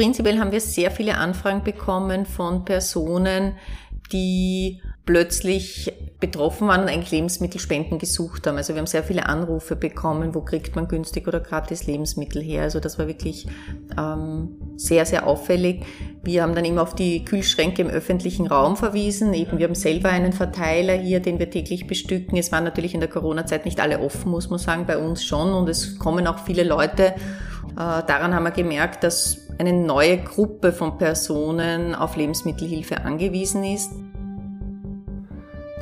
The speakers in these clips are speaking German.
prinzipiell haben wir sehr viele Anfragen bekommen von Personen, die plötzlich betroffen waren und eigentlich Lebensmittelspenden gesucht haben. Also wir haben sehr viele Anrufe bekommen, wo kriegt man günstig oder gratis Lebensmittel her. Also das war wirklich ähm, sehr, sehr auffällig. Wir haben dann immer auf die Kühlschränke im öffentlichen Raum verwiesen. Eben, wir haben selber einen Verteiler hier, den wir täglich bestücken. Es waren natürlich in der Corona-Zeit nicht alle offen, muss man sagen, bei uns schon. Und es kommen auch viele Leute. Äh, daran haben wir gemerkt, dass eine neue Gruppe von Personen auf Lebensmittelhilfe angewiesen ist.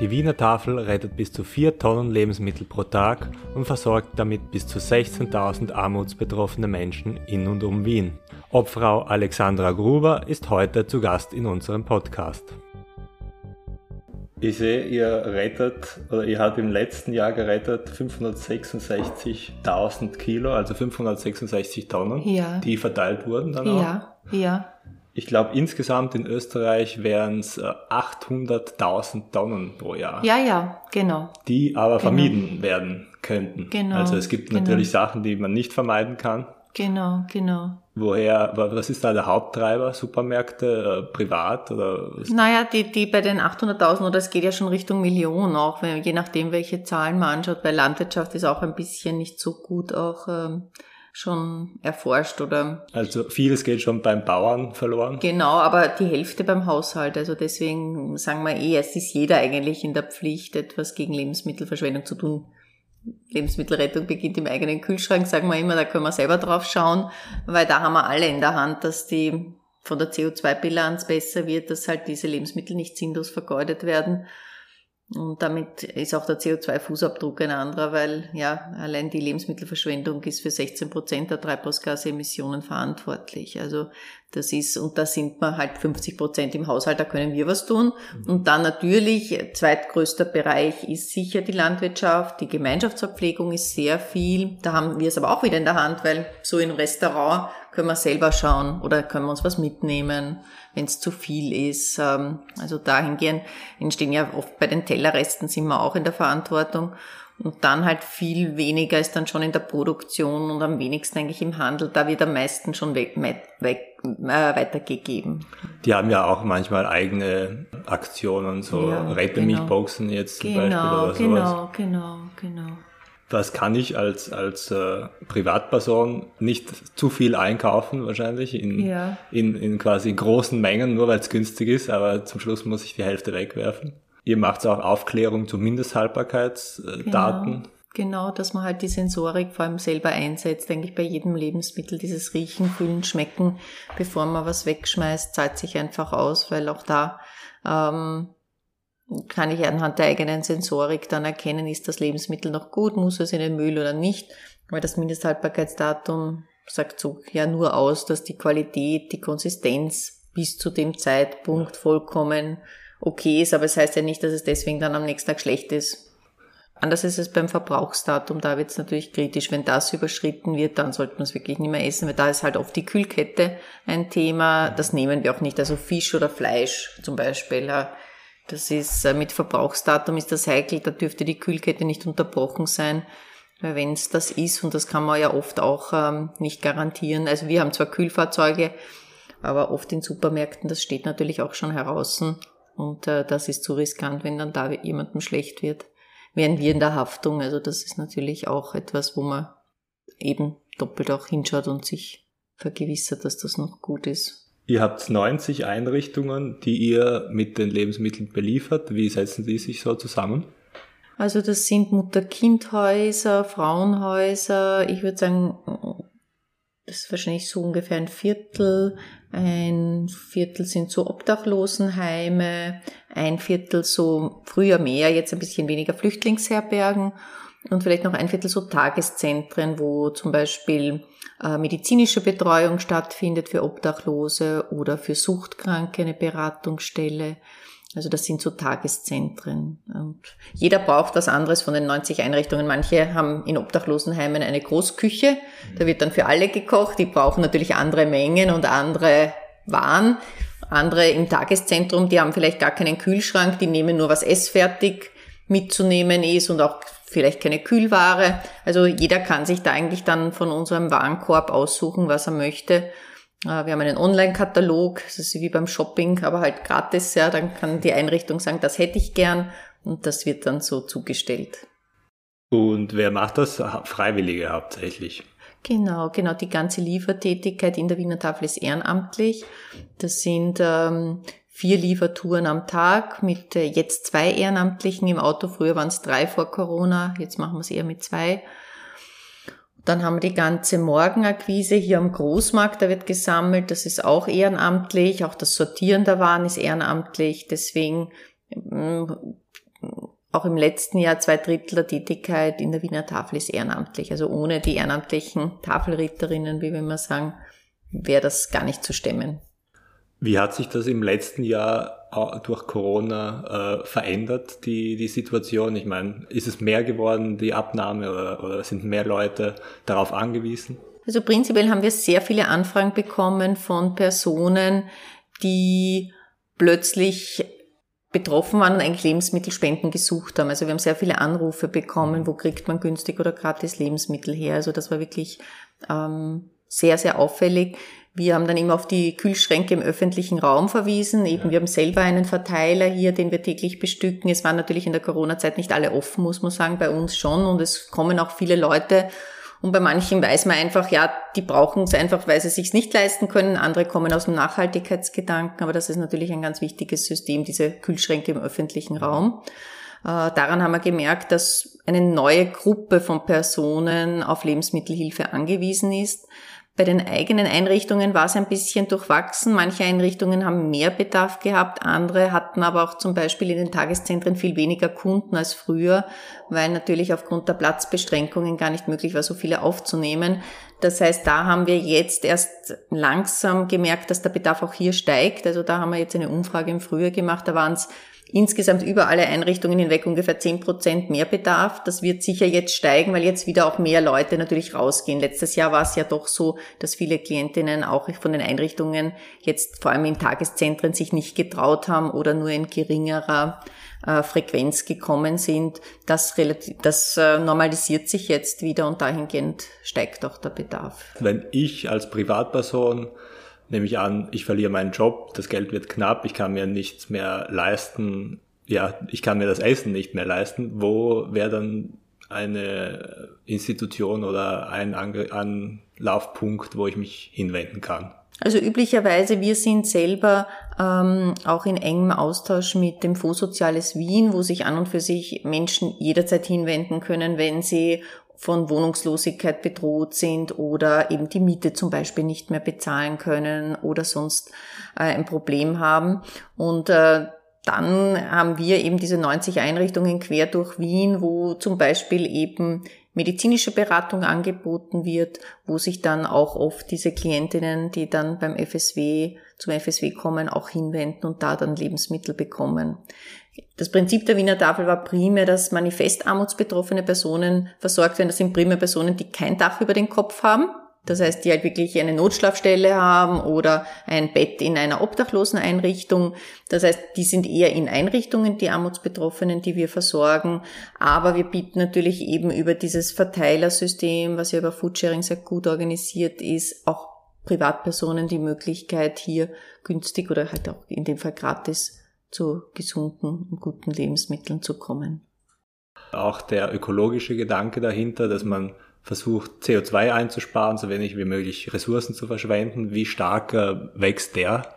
Die Wiener Tafel rettet bis zu 4 Tonnen Lebensmittel pro Tag und versorgt damit bis zu 16.000 armutsbetroffene Menschen in und um Wien. Obfrau Alexandra Gruber ist heute zu Gast in unserem Podcast. Ich sehe, ihr rettet, oder ihr habt im letzten Jahr gerettet 566.000 Kilo, also 566 Tonnen, ja. die verteilt wurden dann auch. Ja, ja. Ich glaube, insgesamt in Österreich wären es 800.000 Tonnen pro Jahr. Ja, ja, genau. Die aber genau. vermieden werden könnten. Genau. Also es gibt genau. natürlich Sachen, die man nicht vermeiden kann. Genau, genau. Woher, was ist da der Haupttreiber? Supermärkte, äh, privat oder? Was? Naja, die, die bei den 800.000 oder es geht ja schon Richtung Millionen auch, wenn, je nachdem, welche Zahlen man anschaut. Bei Landwirtschaft ist auch ein bisschen nicht so gut auch ähm, schon erforscht oder. Also vieles geht schon beim Bauern verloren. Genau, aber die Hälfte beim Haushalt. Also deswegen sagen wir eh, es ist jeder eigentlich in der Pflicht, etwas gegen Lebensmittelverschwendung zu tun. Lebensmittelrettung beginnt im eigenen Kühlschrank, sagen wir immer, da können wir selber drauf schauen, weil da haben wir alle in der Hand, dass die von der CO2-Bilanz besser wird, dass halt diese Lebensmittel nicht sinnlos vergeudet werden. Und damit ist auch der CO2-Fußabdruck ein anderer, weil ja allein die Lebensmittelverschwendung ist für 16 Prozent der Treibhausgasemissionen verantwortlich. Also das ist, und da sind wir halt 50 Prozent im Haushalt, da können wir was tun. Mhm. Und dann natürlich, zweitgrößter Bereich ist sicher die Landwirtschaft, die Gemeinschaftsverpflegung ist sehr viel. Da haben wir es aber auch wieder in der Hand, weil so im Restaurant können wir selber schauen oder können wir uns was mitnehmen wenn es zu viel ist. Ähm, also dahingehend entstehen ja oft bei den Tellerresten sind wir auch in der Verantwortung. Und dann halt viel weniger ist dann schon in der Produktion und am wenigsten eigentlich im Handel. Da wird am meisten schon weg, weg, äh, weitergegeben. Die haben ja auch manchmal eigene Aktionen, so ja, Rette genau. Milchboxen jetzt zum genau, Beispiel oder sowas. Genau, genau, genau was kann ich als, als äh, Privatperson nicht zu viel einkaufen wahrscheinlich in, ja. in, in quasi großen Mengen, nur weil es günstig ist, aber zum Schluss muss ich die Hälfte wegwerfen. Ihr macht auch Aufklärung zu Mindesthaltbarkeitsdaten. Genau. Genau, dass man halt die Sensorik vor allem selber einsetzt, eigentlich bei jedem Lebensmittel, dieses Riechen, Fühlen, Schmecken, bevor man was wegschmeißt, zahlt sich einfach aus, weil auch da ähm, kann ich anhand der eigenen Sensorik dann erkennen, ist das Lebensmittel noch gut, muss es in den Müll oder nicht. Weil das Mindesthaltbarkeitsdatum sagt so ja nur aus, dass die Qualität, die Konsistenz bis zu dem Zeitpunkt vollkommen okay ist, aber es heißt ja nicht, dass es deswegen dann am nächsten Tag schlecht ist. Anders ist es beim Verbrauchsdatum, da wird es natürlich kritisch. Wenn das überschritten wird, dann sollte man es wirklich nicht mehr essen, weil da ist halt oft die Kühlkette ein Thema. Das nehmen wir auch nicht. Also Fisch oder Fleisch zum Beispiel das ist äh, mit Verbrauchsdatum ist das heikel, da dürfte die Kühlkette nicht unterbrochen sein. Weil wenn es das ist, und das kann man ja oft auch ähm, nicht garantieren. Also wir haben zwar Kühlfahrzeuge, aber oft in Supermärkten, das steht natürlich auch schon heraus. Und äh, das ist zu riskant, wenn dann da jemandem schlecht wird. Wären wir in der Haftung. Also das ist natürlich auch etwas, wo man eben doppelt auch hinschaut und sich vergewissert, dass das noch gut ist. Ihr habt 90 Einrichtungen, die ihr mit den Lebensmitteln beliefert. Wie setzen die sich so zusammen? Also das sind Mutter-Kind-Häuser, Frauenhäuser. Ich würde sagen, das ist wahrscheinlich so ungefähr ein Viertel. Ein Viertel sind so Obdachlosenheime, ein Viertel so früher mehr, jetzt ein bisschen weniger Flüchtlingsherbergen und vielleicht noch ein Viertel so Tageszentren, wo zum Beispiel medizinische Betreuung stattfindet für Obdachlose oder für Suchtkranke eine Beratungsstelle. Also das sind so Tageszentren. Und jeder braucht was anderes von den 90 Einrichtungen. Manche haben in Obdachlosenheimen eine Großküche. Da wird dann für alle gekocht. Die brauchen natürlich andere Mengen und andere Waren. Andere im Tageszentrum, die haben vielleicht gar keinen Kühlschrank. Die nehmen nur was essfertig mitzunehmen ist und auch vielleicht keine Kühlware. Also jeder kann sich da eigentlich dann von unserem Warenkorb aussuchen, was er möchte. Äh, wir haben einen Online-Katalog, das ist wie beim Shopping, aber halt gratis, ja. Dann kann die Einrichtung sagen, das hätte ich gern und das wird dann so zugestellt. Und wer macht das? Freiwillige hauptsächlich. Genau, genau. Die ganze Liefertätigkeit in der Wiener Tafel ist ehrenamtlich. Das sind ähm, vier Liefertouren am Tag mit äh, jetzt zwei Ehrenamtlichen im Auto. Früher waren es drei vor Corona, jetzt machen wir es eher mit zwei. Dann haben wir die ganze Morgenakquise hier am Großmarkt, da wird gesammelt, das ist auch ehrenamtlich. Auch das Sortieren der Waren ist ehrenamtlich. Deswegen ähm, auch im letzten Jahr zwei Drittel der Tätigkeit in der Wiener Tafel ist ehrenamtlich. Also ohne die ehrenamtlichen Tafelritterinnen, wie wir immer sagen, wäre das gar nicht zu stemmen. Wie hat sich das im letzten Jahr durch Corona äh, verändert, die, die Situation? Ich meine, ist es mehr geworden, die Abnahme, oder, oder sind mehr Leute darauf angewiesen? Also prinzipiell haben wir sehr viele Anfragen bekommen von Personen, die plötzlich betroffen waren und eigentlich Lebensmittelspenden gesucht haben. Also wir haben sehr viele Anrufe bekommen, wo kriegt man günstig oder gratis Lebensmittel her. Also das war wirklich ähm, sehr, sehr auffällig. Wir haben dann immer auf die Kühlschränke im öffentlichen Raum verwiesen. Eben, wir haben selber einen Verteiler hier, den wir täglich bestücken. Es waren natürlich in der Corona-Zeit nicht alle offen, muss man sagen, bei uns schon. Und es kommen auch viele Leute und bei manchen weiß man einfach, ja, die brauchen es einfach, weil sie sich nicht leisten können. Andere kommen aus dem Nachhaltigkeitsgedanken, aber das ist natürlich ein ganz wichtiges System, diese Kühlschränke im öffentlichen Raum. Äh, daran haben wir gemerkt, dass eine neue Gruppe von Personen auf Lebensmittelhilfe angewiesen ist. Bei den eigenen Einrichtungen war es ein bisschen durchwachsen. Manche Einrichtungen haben mehr Bedarf gehabt, andere hatten aber auch zum Beispiel in den Tageszentren viel weniger Kunden als früher, weil natürlich aufgrund der Platzbeschränkungen gar nicht möglich war, so viele aufzunehmen. Das heißt, da haben wir jetzt erst langsam gemerkt, dass der Bedarf auch hier steigt. Also da haben wir jetzt eine Umfrage im Frühjahr gemacht, da waren es insgesamt über alle Einrichtungen hinweg ungefähr zehn Prozent mehr Bedarf. Das wird sicher jetzt steigen, weil jetzt wieder auch mehr Leute natürlich rausgehen. Letztes Jahr war es ja doch so, dass viele Klientinnen auch von den Einrichtungen jetzt vor allem in Tageszentren sich nicht getraut haben oder nur in geringerer äh, Frequenz gekommen sind. Das, relativ, das äh, normalisiert sich jetzt wieder und dahingehend steigt auch der Bedarf. Wenn ich als Privatperson nehme ich an, ich verliere meinen Job, das Geld wird knapp, ich kann mir nichts mehr leisten, ja, ich kann mir das Essen nicht mehr leisten, wo wäre dann eine Institution oder ein Anlaufpunkt, wo ich mich hinwenden kann? Also üblicherweise, wir sind selber ähm, auch in engem Austausch mit dem Fonds Soziales Wien, wo sich an und für sich Menschen jederzeit hinwenden können, wenn sie von Wohnungslosigkeit bedroht sind oder eben die Miete zum Beispiel nicht mehr bezahlen können oder sonst äh, ein Problem haben. Und äh, dann haben wir eben diese 90 Einrichtungen quer durch Wien, wo zum Beispiel eben medizinische Beratung angeboten wird, wo sich dann auch oft diese Klientinnen, die dann beim FSW, zum FSW kommen, auch hinwenden und da dann Lebensmittel bekommen. Das Prinzip der Wiener Tafel war primär, dass manifest armutsbetroffene Personen versorgt werden. Das sind primär Personen, die kein Dach über den Kopf haben. Das heißt, die halt wirklich eine Notschlafstelle haben oder ein Bett in einer obdachlosen Einrichtung. Das heißt, die sind eher in Einrichtungen, die Armutsbetroffenen, die wir versorgen. Aber wir bieten natürlich eben über dieses Verteilersystem, was ja über Foodsharing sehr gut organisiert ist, auch Privatpersonen die Möglichkeit, hier günstig oder halt auch in dem Fall gratis zu gesunden und guten Lebensmitteln zu kommen. Auch der ökologische Gedanke dahinter, dass man versucht, CO2 einzusparen, so wenig wie möglich Ressourcen zu verschwenden. Wie stark äh, wächst der?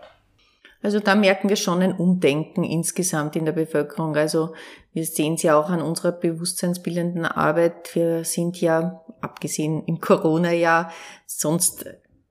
Also da merken wir schon ein Umdenken insgesamt in der Bevölkerung. Also wir sehen es ja auch an unserer bewusstseinsbildenden Arbeit. Wir sind ja, abgesehen im Corona-Jahr, sonst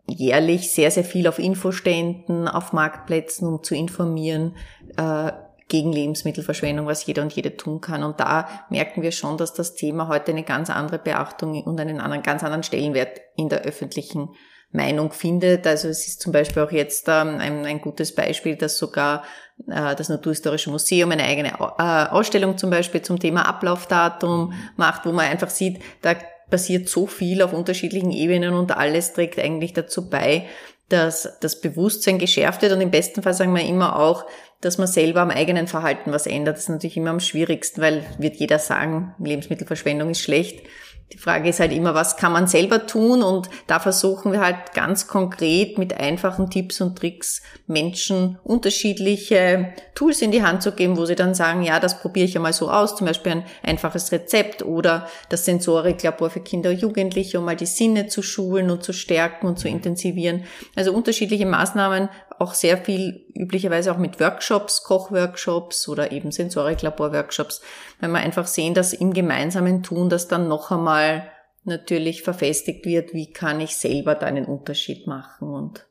jährlich sehr, sehr viel auf Infoständen, auf Marktplätzen, um zu informieren äh, gegen Lebensmittelverschwendung, was jeder und jede tun kann. Und da merken wir schon, dass das Thema heute eine ganz andere Beachtung und einen anderen, ganz anderen Stellenwert in der öffentlichen Meinung findet. Also es ist zum Beispiel auch jetzt ähm, ein, ein gutes Beispiel, dass sogar äh, das Naturhistorische Museum eine eigene äh, Ausstellung zum Beispiel zum Thema Ablaufdatum macht, wo man einfach sieht, da passiert so viel auf unterschiedlichen Ebenen und alles trägt eigentlich dazu bei, dass das Bewusstsein geschärft wird und im besten Fall sagen wir immer auch, dass man selber am eigenen Verhalten was ändert. Das ist natürlich immer am schwierigsten, weil wird jeder sagen, Lebensmittelverschwendung ist schlecht. Die Frage ist halt immer, was kann man selber tun? Und da versuchen wir halt ganz konkret mit einfachen Tipps und Tricks Menschen unterschiedliche Tools in die Hand zu geben, wo sie dann sagen, ja, das probiere ich einmal so aus, zum Beispiel ein einfaches Rezept oder das Sensoriklabor für Kinder und Jugendliche, um mal die Sinne zu schulen und zu stärken und zu intensivieren. Also unterschiedliche Maßnahmen, auch sehr viel üblicherweise auch mit Workshops, Kochworkshops oder eben Sensoriklabor-Workshops, weil wir einfach sehen, dass im gemeinsamen Tun das dann noch einmal natürlich verfestigt wird, wie kann ich selber da einen Unterschied machen. Und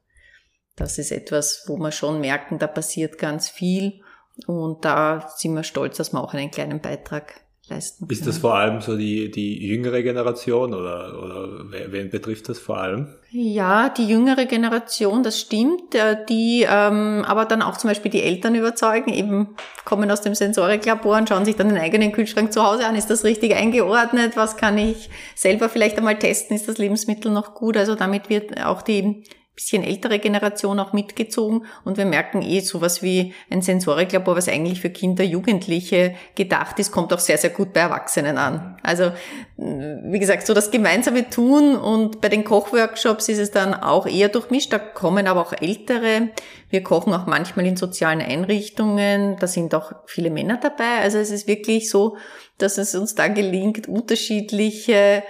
das ist etwas, wo wir schon merken, da passiert ganz viel. Und da sind wir stolz, dass wir auch einen kleinen Beitrag leisten können. Ist das vor allem so die, die jüngere Generation oder, oder wen betrifft das vor allem? Ja, die jüngere Generation, das stimmt, äh, die ähm, aber dann auch zum Beispiel die Eltern überzeugen, eben kommen aus dem Sensoriklabor und schauen sich dann den eigenen Kühlschrank zu Hause an, ist das richtig eingeordnet, was kann ich selber vielleicht einmal testen, ist das Lebensmittel noch gut, also damit wird auch die bisschen ältere Generation auch mitgezogen und wir merken eh sowas wie ein Sensoriklabor, was eigentlich für Kinder, Jugendliche gedacht ist, kommt auch sehr, sehr gut bei Erwachsenen an. Also, wie gesagt, so das gemeinsame Tun und bei den Kochworkshops ist es dann auch eher durchmischt, da kommen aber auch Ältere. Wir kochen auch manchmal in sozialen Einrichtungen, da sind auch viele Männer dabei. Also es ist wirklich so, dass es uns da gelingt, unterschiedliche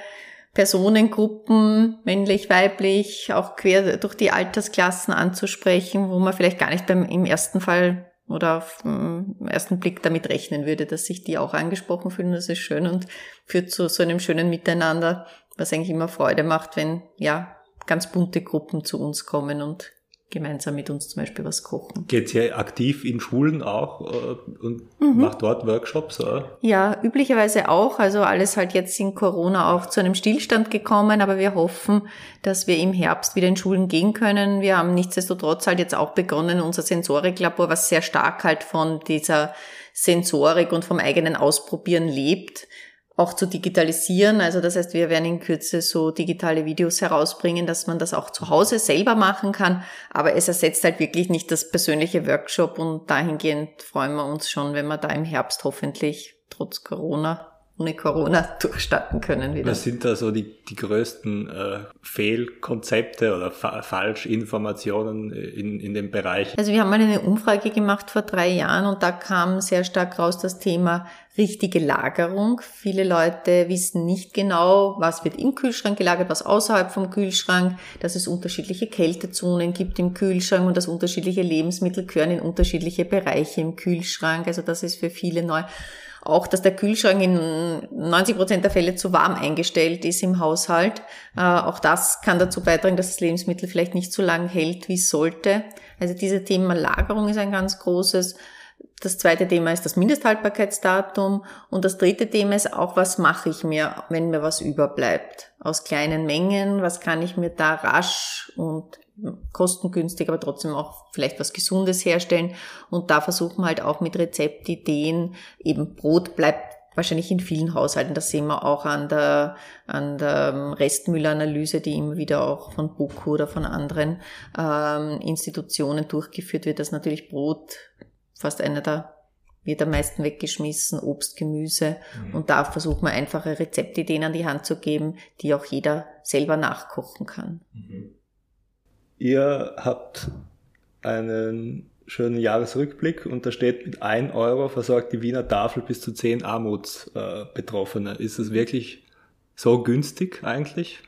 Personengruppen, männlich, weiblich, auch quer durch die Altersklassen anzusprechen, wo man vielleicht gar nicht beim, im ersten Fall oder auf den ersten Blick damit rechnen würde, dass sich die auch angesprochen fühlen. Das ist schön und führt zu so einem schönen Miteinander, was eigentlich immer Freude macht, wenn, ja, ganz bunte Gruppen zu uns kommen und gemeinsam mit uns zum Beispiel was kochen. Geht ihr aktiv in Schulen auch äh, und mhm. macht dort Workshops? Oder? Ja, üblicherweise auch. Also alles halt jetzt in Corona auch zu einem Stillstand gekommen, aber wir hoffen, dass wir im Herbst wieder in Schulen gehen können. Wir haben nichtsdestotrotz halt jetzt auch begonnen, unser Sensoriklabor, was sehr stark halt von dieser Sensorik und vom eigenen Ausprobieren lebt, auch zu digitalisieren. Also das heißt, wir werden in Kürze so digitale Videos herausbringen, dass man das auch zu Hause selber machen kann. Aber es ersetzt halt wirklich nicht das persönliche Workshop und dahingehend freuen wir uns schon, wenn wir da im Herbst hoffentlich trotz Corona ohne Corona durchstarten können wieder. Was sind da so die, die größten äh, Fehlkonzepte oder Fa Falschinformationen in, in dem Bereich? Also wir haben mal eine Umfrage gemacht vor drei Jahren und da kam sehr stark raus das Thema richtige Lagerung. Viele Leute wissen nicht genau, was wird im Kühlschrank gelagert, was außerhalb vom Kühlschrank, dass es unterschiedliche Kältezonen gibt im Kühlschrank und dass unterschiedliche Lebensmittel gehören in unterschiedliche Bereiche im Kühlschrank. Also das ist für viele neu. Auch, dass der Kühlschrank in 90 Prozent der Fälle zu warm eingestellt ist im Haushalt. Äh, auch das kann dazu beitragen, dass das Lebensmittel vielleicht nicht so lange hält, wie es sollte. Also dieses Thema Lagerung ist ein ganz großes. Das zweite Thema ist das Mindesthaltbarkeitsdatum. Und das dritte Thema ist auch, was mache ich mir, wenn mir was überbleibt? Aus kleinen Mengen, was kann ich mir da rasch und kostengünstig, aber trotzdem auch vielleicht was Gesundes herstellen. Und da versuchen wir halt auch mit Rezeptideen, eben Brot bleibt wahrscheinlich in vielen Haushalten, das sehen wir auch an der, an der Restmüllanalyse, die immer wieder auch von BOKU oder von anderen ähm, Institutionen durchgeführt wird, dass natürlich Brot fast einer der wird am meisten weggeschmissen, Obst, Gemüse. Mhm. Und da versuchen wir einfache Rezeptideen an die Hand zu geben, die auch jeder selber nachkochen kann. Mhm. Ihr habt einen schönen Jahresrückblick und da steht mit 1 Euro versorgt die Wiener Tafel bis zu 10 Armutsbetroffene. Ist es wirklich so günstig eigentlich?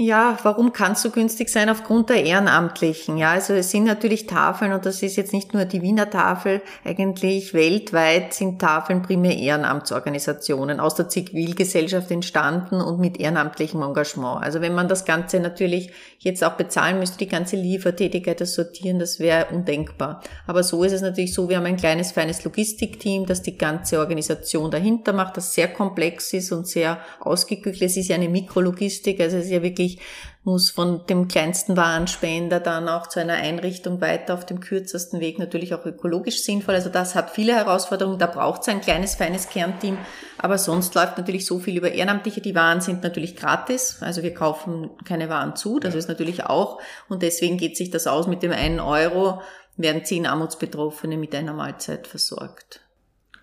Ja, warum kann es so günstig sein? Aufgrund der Ehrenamtlichen. Ja, also es sind natürlich Tafeln und das ist jetzt nicht nur die Wiener Tafel. Eigentlich weltweit sind Tafeln primär Ehrenamtsorganisationen aus der Zivilgesellschaft entstanden und mit ehrenamtlichem Engagement. Also wenn man das Ganze natürlich jetzt auch bezahlen müsste, die ganze Liefertätigkeit, das Sortieren, das wäre undenkbar. Aber so ist es natürlich so, wir haben ein kleines, feines Logistikteam, das die ganze Organisation dahinter macht, das sehr komplex ist und sehr ausgekügelt. Es ist ja eine Mikrologistik, also es ist ja wirklich ich muss von dem kleinsten Warenspender dann auch zu einer Einrichtung weiter auf dem kürzesten Weg natürlich auch ökologisch sinnvoll. Also das hat viele Herausforderungen. Da braucht es ein kleines, feines Kernteam. Aber sonst läuft natürlich so viel über Ehrenamtliche. Die Waren sind natürlich gratis. Also wir kaufen keine Waren zu. Das ist natürlich auch. Und deswegen geht sich das aus mit dem einen Euro werden zehn Armutsbetroffene mit einer Mahlzeit versorgt.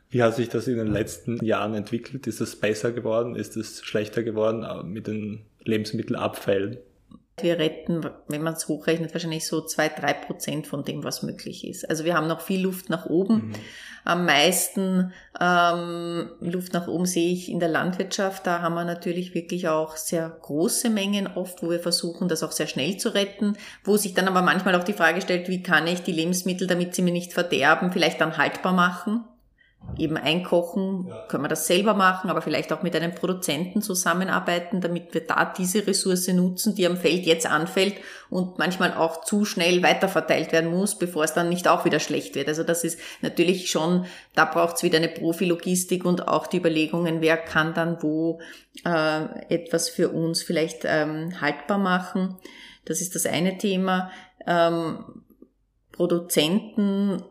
Wie hat sich das in den letzten Jahren entwickelt? Ist es besser geworden? Ist es schlechter geworden mit den Lebensmittelabfällen? Wir retten, wenn man es hochrechnet, wahrscheinlich so zwei, drei Prozent von dem, was möglich ist. Also wir haben noch viel Luft nach oben. Mhm. Am meisten ähm, Luft nach oben sehe ich in der Landwirtschaft. Da haben wir natürlich wirklich auch sehr große Mengen oft, wo wir versuchen, das auch sehr schnell zu retten. Wo sich dann aber manchmal auch die Frage stellt, wie kann ich die Lebensmittel, damit sie mir nicht verderben, vielleicht dann haltbar machen? Eben einkochen, können wir das selber machen, aber vielleicht auch mit einem Produzenten zusammenarbeiten, damit wir da diese Ressource nutzen, die am Feld jetzt anfällt und manchmal auch zu schnell weiterverteilt werden muss, bevor es dann nicht auch wieder schlecht wird. Also das ist natürlich schon, da braucht es wieder eine Profilogistik und auch die Überlegungen, wer kann dann wo äh, etwas für uns vielleicht ähm, haltbar machen. Das ist das eine Thema. Ähm, Produzenten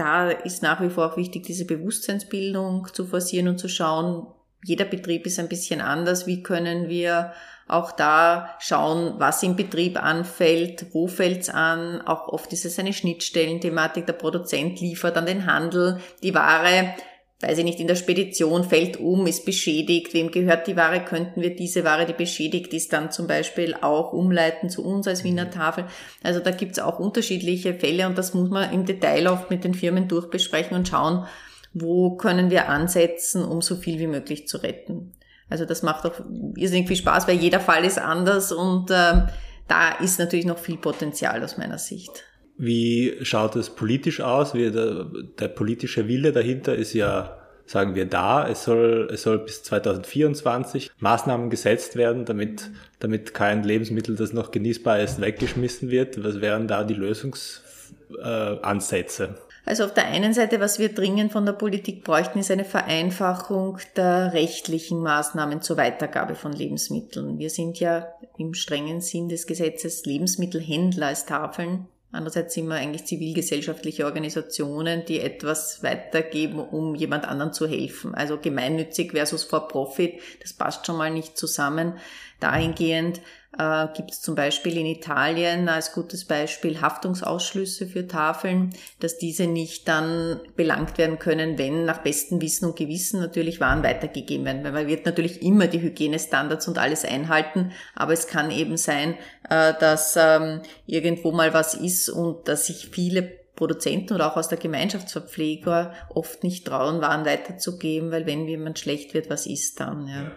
da ist nach wie vor auch wichtig, diese Bewusstseinsbildung zu forcieren und zu schauen, jeder Betrieb ist ein bisschen anders. Wie können wir auch da schauen, was im Betrieb anfällt, wo fällt's an. Auch oft ist es eine Schnittstellenthematik. Der Produzent liefert an den Handel die Ware weiß ich nicht, in der Spedition fällt um, ist beschädigt, wem gehört die Ware, könnten wir diese Ware, die beschädigt ist, dann zum Beispiel auch umleiten zu uns als Wiener mhm. Tafel. Also da gibt's auch unterschiedliche Fälle und das muss man im Detail oft mit den Firmen durchbesprechen und schauen, wo können wir ansetzen, um so viel wie möglich zu retten. Also das macht auch irrsinnig viel Spaß, weil jeder Fall ist anders und äh, da ist natürlich noch viel Potenzial aus meiner Sicht. Wie schaut es politisch aus? Wie der, der politische Wille dahinter ist ja, sagen wir, da. Es soll, es soll bis 2024 Maßnahmen gesetzt werden, damit, damit kein Lebensmittel, das noch genießbar ist, weggeschmissen wird. Was wären da die Lösungsansätze? Also auf der einen Seite, was wir dringend von der Politik bräuchten, ist eine Vereinfachung der rechtlichen Maßnahmen zur Weitergabe von Lebensmitteln. Wir sind ja im strengen Sinn des Gesetzes Lebensmittelhändler als Tafeln Andererseits sind wir eigentlich zivilgesellschaftliche Organisationen, die etwas weitergeben, um jemand anderen zu helfen. Also gemeinnützig versus for profit, das passt schon mal nicht zusammen. Dahingehend äh, gibt es zum Beispiel in Italien als gutes Beispiel Haftungsausschlüsse für Tafeln, dass diese nicht dann belangt werden können, wenn nach bestem Wissen und Gewissen natürlich Waren weitergegeben werden. Weil man wird natürlich immer die Hygienestandards und alles einhalten, aber es kann eben sein, äh, dass ähm, irgendwo mal was ist und dass sich viele Produzenten oder auch aus der Gemeinschaftsverpfleger oft nicht trauen, Waren weiterzugeben, weil wenn jemand schlecht wird, was ist dann? Ja.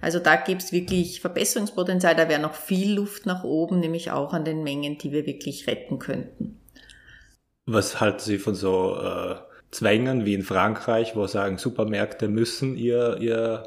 Also da gibt's wirklich Verbesserungspotenzial, da wäre noch viel Luft nach oben, nämlich auch an den Mengen, die wir wirklich retten könnten. Was halten Sie von so äh, Zwängen wie in Frankreich, wo sagen, Supermärkte müssen ihr, ihr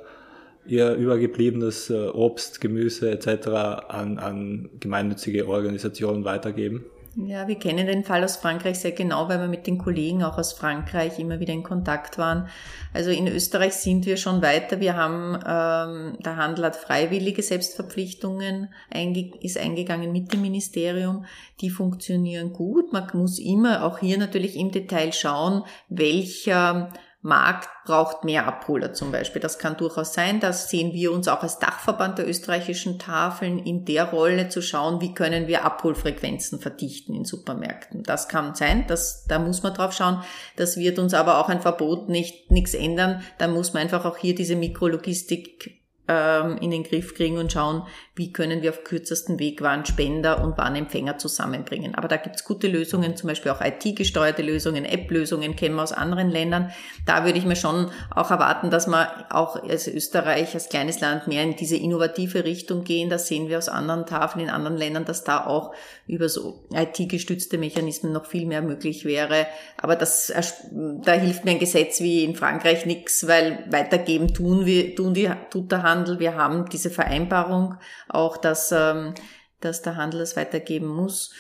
ihr übergebliebenes äh, Obst, Gemüse etc. an, an gemeinnützige Organisationen weitergeben? Ja, wir kennen den Fall aus Frankreich sehr genau, weil wir mit den Kollegen auch aus Frankreich immer wieder in Kontakt waren. Also in Österreich sind wir schon weiter. Wir haben, ähm, der Handel hat freiwillige Selbstverpflichtungen, einge ist eingegangen mit dem Ministerium. Die funktionieren gut. Man muss immer auch hier natürlich im Detail schauen, welcher Markt braucht mehr Abholer zum Beispiel. Das kann durchaus sein. Das sehen wir uns auch als Dachverband der österreichischen Tafeln in der Rolle zu schauen, wie können wir Abholfrequenzen verdichten in Supermärkten. Das kann sein. Das, da muss man drauf schauen. Das wird uns aber auch ein Verbot nicht, nichts ändern. Da muss man einfach auch hier diese Mikrologistik ähm, in den Griff kriegen und schauen, wie können wir auf kürzesten Weg Warnspender und Warnempfänger zusammenbringen. Aber da gibt's gute Lösungen, zum Beispiel auch IT-gesteuerte Lösungen, App-Lösungen kennen wir aus anderen Ländern. Da würde ich mir schon auch erwarten, dass wir auch als Österreich, als kleines Land mehr in diese innovative Richtung gehen. Das sehen wir aus anderen Tafeln in anderen Ländern, dass da auch über so IT-gestützte Mechanismen noch viel mehr möglich wäre. Aber das, da hilft mir ein Gesetz wie in Frankreich nichts, weil weitergeben tun wir, tun die, tut der Hand Handel. Wir haben diese Vereinbarung auch, dass, ähm, dass der Handel es weitergeben muss.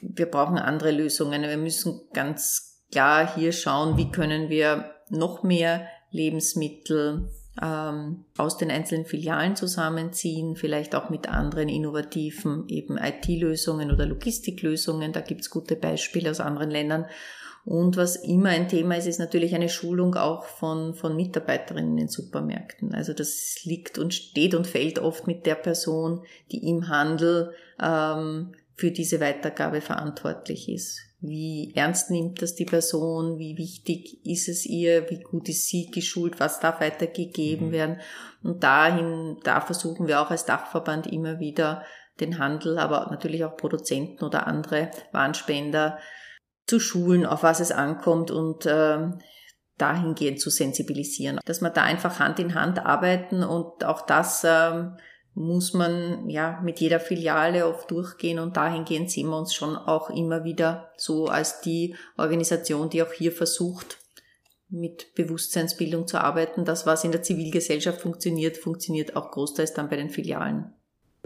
Wir brauchen andere Lösungen. Wir müssen ganz klar hier schauen, wie können wir noch mehr Lebensmittel ähm, aus den einzelnen Filialen zusammenziehen, vielleicht auch mit anderen innovativen eben IT-Lösungen oder Logistiklösungen. Da gibt's gute Beispiele aus anderen Ländern. Und was immer ein Thema ist, ist natürlich eine Schulung auch von, von Mitarbeiterinnen in den Supermärkten. Also das liegt und steht und fällt oft mit der Person, die im Handel ähm, für diese Weitergabe verantwortlich ist. wie ernst nimmt das die Person, wie wichtig ist es ihr, wie gut ist sie geschult, was darf weitergegeben mhm. werden. Und dahin, da versuchen wir auch als Dachverband immer wieder den Handel, aber natürlich auch Produzenten oder andere Warnspender zu schulen, auf was es ankommt und äh, dahingehend zu sensibilisieren, dass wir da einfach Hand in Hand arbeiten und auch das äh, muss man ja mit jeder Filiale oft durchgehen und dahingehend sehen wir uns schon auch immer wieder so als die Organisation, die auch hier versucht, mit Bewusstseinsbildung zu arbeiten. Das, was in der Zivilgesellschaft funktioniert, funktioniert auch großteils dann bei den Filialen.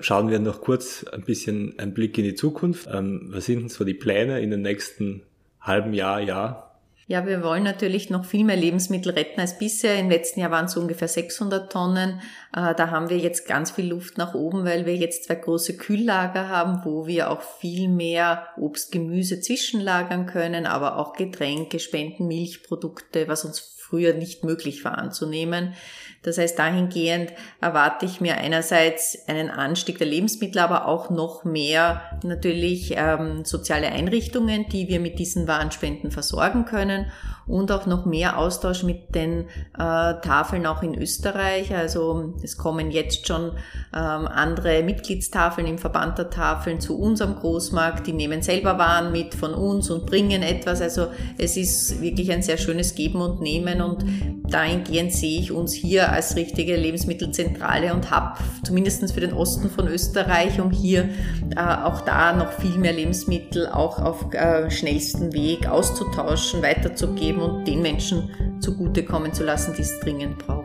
Schauen wir noch kurz ein bisschen einen Blick in die Zukunft. Ähm, was sind denn so die Pläne in den nächsten halben Jahr, Jahr? Ja, wir wollen natürlich noch viel mehr Lebensmittel retten als bisher. Im letzten Jahr waren es ungefähr 600 Tonnen. Äh, da haben wir jetzt ganz viel Luft nach oben, weil wir jetzt zwei große Kühllager haben, wo wir auch viel mehr Obst, Gemüse zwischenlagern können, aber auch Getränke, Spenden, Milchprodukte, was uns früher nicht möglich war anzunehmen. Das heißt, dahingehend erwarte ich mir einerseits einen Anstieg der Lebensmittel, aber auch noch mehr natürlich ähm, soziale Einrichtungen, die wir mit diesen Warenspenden versorgen können und auch noch mehr Austausch mit den äh, Tafeln auch in Österreich. Also es kommen jetzt schon ähm, andere Mitgliedstafeln im Verband der Tafeln zu unserem Großmarkt. Die nehmen selber Waren mit von uns und bringen etwas. Also es ist wirklich ein sehr schönes Geben und Nehmen und dahingehend sehe ich uns hier als richtige Lebensmittelzentrale und habe zumindest für den Osten von Österreich, um hier äh, auch da noch viel mehr Lebensmittel auch auf äh, schnellsten Weg auszutauschen, weiterzugeben und den Menschen zugutekommen zu lassen, die es dringend brauchen.